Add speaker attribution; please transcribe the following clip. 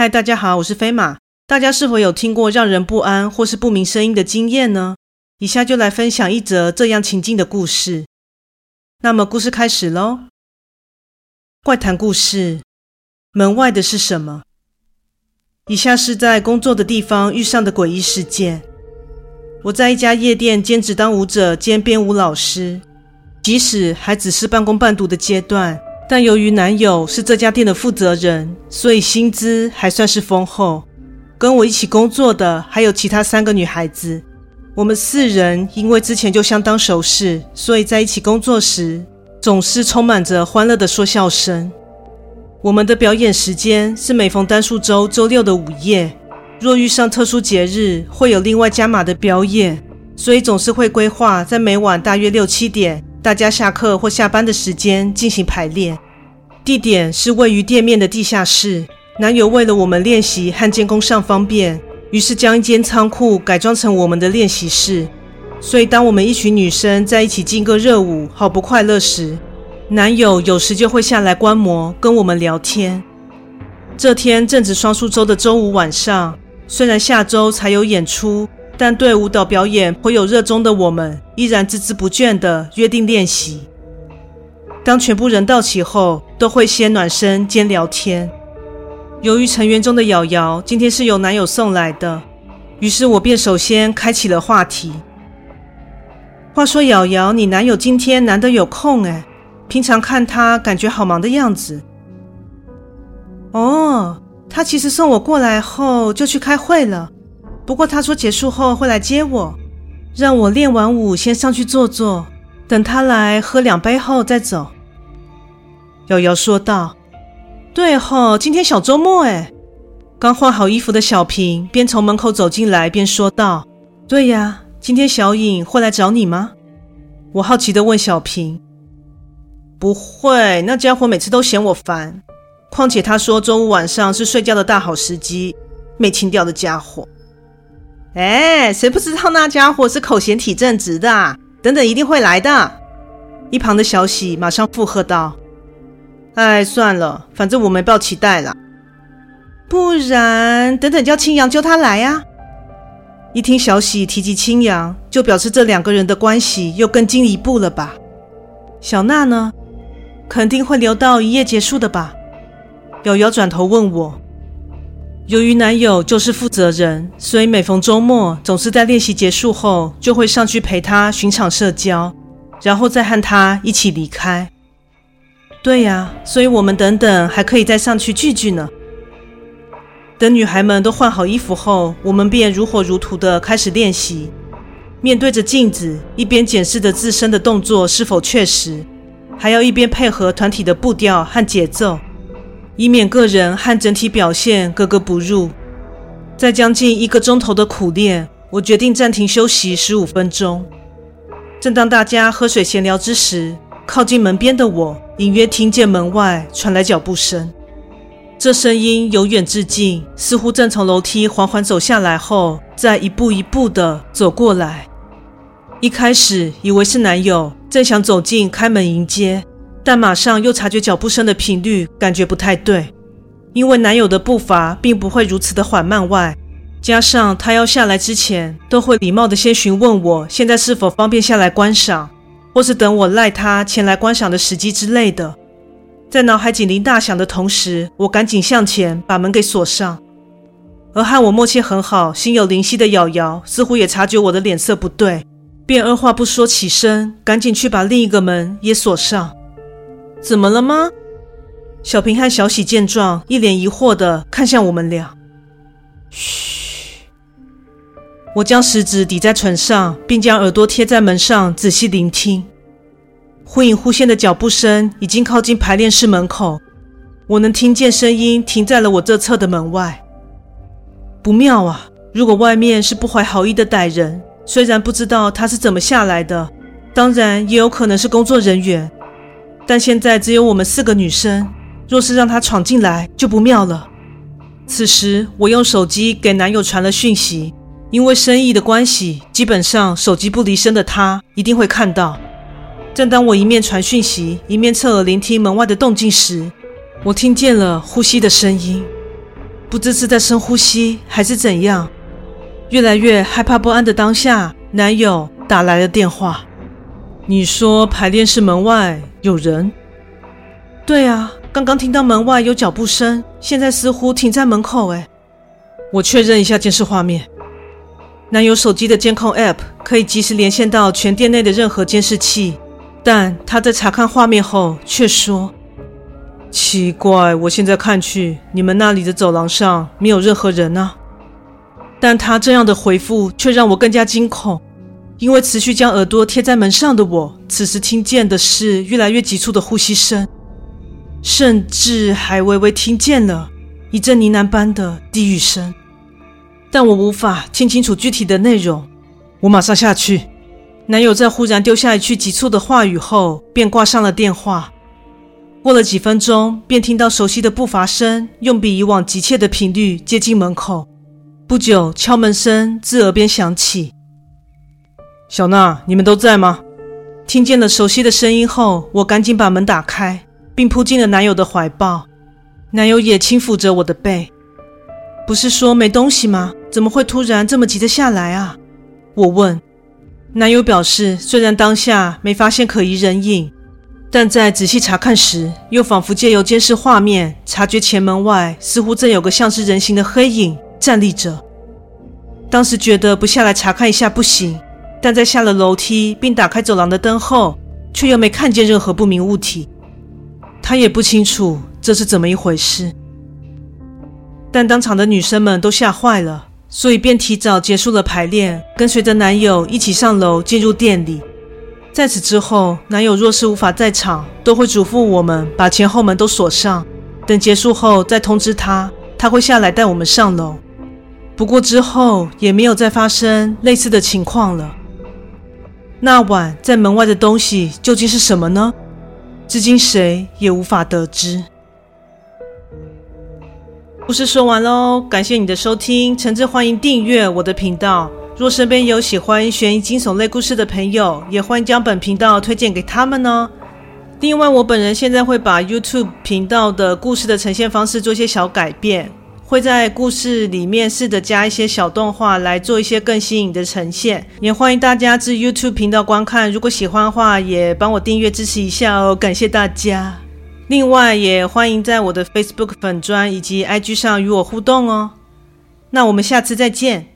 Speaker 1: 嗨，大家好，我是飞马。大家是否有听过让人不安或是不明声音的经验呢？以下就来分享一则这样情境的故事。那么，故事开始喽。怪谈故事：门外的是什么？以下是在工作的地方遇上的诡异事件。我在一家夜店兼职当舞者兼编舞老师，即使还只是半工半读的阶段。但由于男友是这家店的负责人，所以薪资还算是丰厚。跟我一起工作的还有其他三个女孩子，我们四人因为之前就相当熟识，所以在一起工作时总是充满着欢乐的说笑声。我们的表演时间是每逢单数周周六的午夜，若遇上特殊节日，会有另外加码的表演，所以总是会规划在每晚大约六七点。大家下课或下班的时间进行排练，地点是位于店面的地下室。男友为了我们练习和监工上方便，于是将一间仓库改装成我们的练习室。所以，当我们一群女生在一起劲歌热舞，好不快乐时，男友有时就会下来观摩，跟我们聊天。这天正值双数周的周五晚上，虽然下周才有演出。但对舞蹈表演颇有热衷的我们，依然孜孜不倦地约定练习。当全部人到齐后，都会先暖身兼聊天。由于成员中的瑶瑶今天是由男友送来的，于是我便首先开启了话题。话说瑶瑶，你男友今天难得有空诶，平常看他感觉好忙的样子。哦，他其实送我过来后就去开会了。不过他说结束后会来接我，让我练完舞先上去坐坐，等他来喝两杯后再走。瑶瑶说道：“对吼，今天小周末诶。”刚换好衣服的小平边从门口走进来边说道：“对呀，今天小颖会来找你吗？”我好奇地问小平：“不会，那家伙每次都嫌我烦。况且他说周五晚上是睡觉的大好时机，没情调的家伙。”哎，谁不知道那家伙是口嫌体正直的啊？等等，一定会来的。一旁的小喜马上附和道：“哎，算了，反正我没抱期待了。不然，等等叫青阳叫他来呀。”一听小喜提及青阳，就表示这两个人的关系又更进一步了吧？小娜呢？肯定会留到一夜结束的吧？瑶瑶转头问我。由于男友就是负责人，所以每逢周末，总是在练习结束后，就会上去陪他巡场社交，然后再和他一起离开。对呀，所以我们等等还可以再上去聚聚呢。等女孩们都换好衣服后，我们便如火如荼地开始练习。面对着镜子，一边检视着自身的动作是否确实，还要一边配合团体的步调和节奏。以免个人和整体表现格格不入，在将近一个钟头的苦练，我决定暂停休息十五分钟。正当大家喝水闲聊之时，靠近门边的我隐约听见门外传来脚步声。这声音由远至近，似乎正从楼梯缓缓走下来后，再一步一步地走过来。一开始以为是男友，正想走近开门迎接。但马上又察觉脚步声的频率，感觉不太对，因为男友的步伐并不会如此的缓慢外，加上他要下来之前，都会礼貌的先询问我现在是否方便下来观赏，或是等我赖他前来观赏的时机之类的。在脑海警铃大响的同时，我赶紧向前把门给锁上，而和我默契很好、心有灵犀的瑶瑶似乎也察觉我的脸色不对，便二话不说起身，赶紧去把另一个门也锁上。怎么了吗？小平和小喜见状，一脸疑惑地看向我们俩。嘘，我将食指抵在唇上，并将耳朵贴在门上，仔细聆听。忽隐忽现的脚步声已经靠近排练室门口，我能听见声音停在了我这侧的门外。不妙啊！如果外面是不怀好意的歹人，虽然不知道他是怎么下来的，当然也有可能是工作人员。但现在只有我们四个女生，若是让他闯进来，就不妙了。此时，我用手机给男友传了讯息，因为生意的关系，基本上手机不离身的他一定会看到。正当我一面传讯息，一面侧耳聆听门外的动静时，我听见了呼吸的声音。不知是在深呼吸还是怎样。越来越害怕不安的当下，男友打来了电话。你说排练室门外有人？对啊，刚刚听到门外有脚步声，现在似乎停在门口。哎，我确认一下监视画面。男友手机的监控 App 可以及时连线到全店内的任何监视器，但他在查看画面后却说：“奇怪，我现在看去，你们那里的走廊上没有任何人啊。”但他这样的回复却让我更加惊恐。因为持续将耳朵贴在门上的我，此时听见的是越来越急促的呼吸声，甚至还微微听见了一阵呢喃般的低语声，但我无法听清楚具体的内容。我马上下去。男友在忽然丢下一句急促的话语后，便挂上了电话。过了几分钟，便听到熟悉的步伐声，用比以往急切的频率接近门口。不久，敲门声自耳边响起。小娜，你们都在吗？听见了熟悉的声音后，我赶紧把门打开，并扑进了男友的怀抱。男友也轻抚着我的背。不是说没东西吗？怎么会突然这么急着下来啊？我问。男友表示，虽然当下没发现可疑人影，但在仔细查看时，又仿佛借由监视画面察觉前门外似乎正有个像是人形的黑影站立着。当时觉得不下来查看一下不行。但在下了楼梯并打开走廊的灯后，却又没看见任何不明物体。他也不清楚这是怎么一回事。但当场的女生们都吓坏了，所以便提早结束了排练，跟随着男友一起上楼进入店里。在此之后，男友若是无法在场，都会嘱咐我们把前后门都锁上，等结束后再通知他，他会下来带我们上楼。不过之后也没有再发生类似的情况了。那晚在门外的东西究竟是什么呢？至今谁也无法得知。故事说完喽，感谢你的收听，诚挚欢迎订阅我的频道。若身边有喜欢悬疑惊悚类故事的朋友，也欢迎将本频道推荐给他们哦。另外，我本人现在会把 YouTube 频道的故事的呈现方式做些小改变。会在故事里面试着加一些小动画来做一些更新颖的呈现，也欢迎大家至 YouTube 频道观看。如果喜欢的话，也帮我订阅支持一下哦，感谢大家。另外，也欢迎在我的 Facebook 粉砖以及 IG 上与我互动哦。那我们下次再见。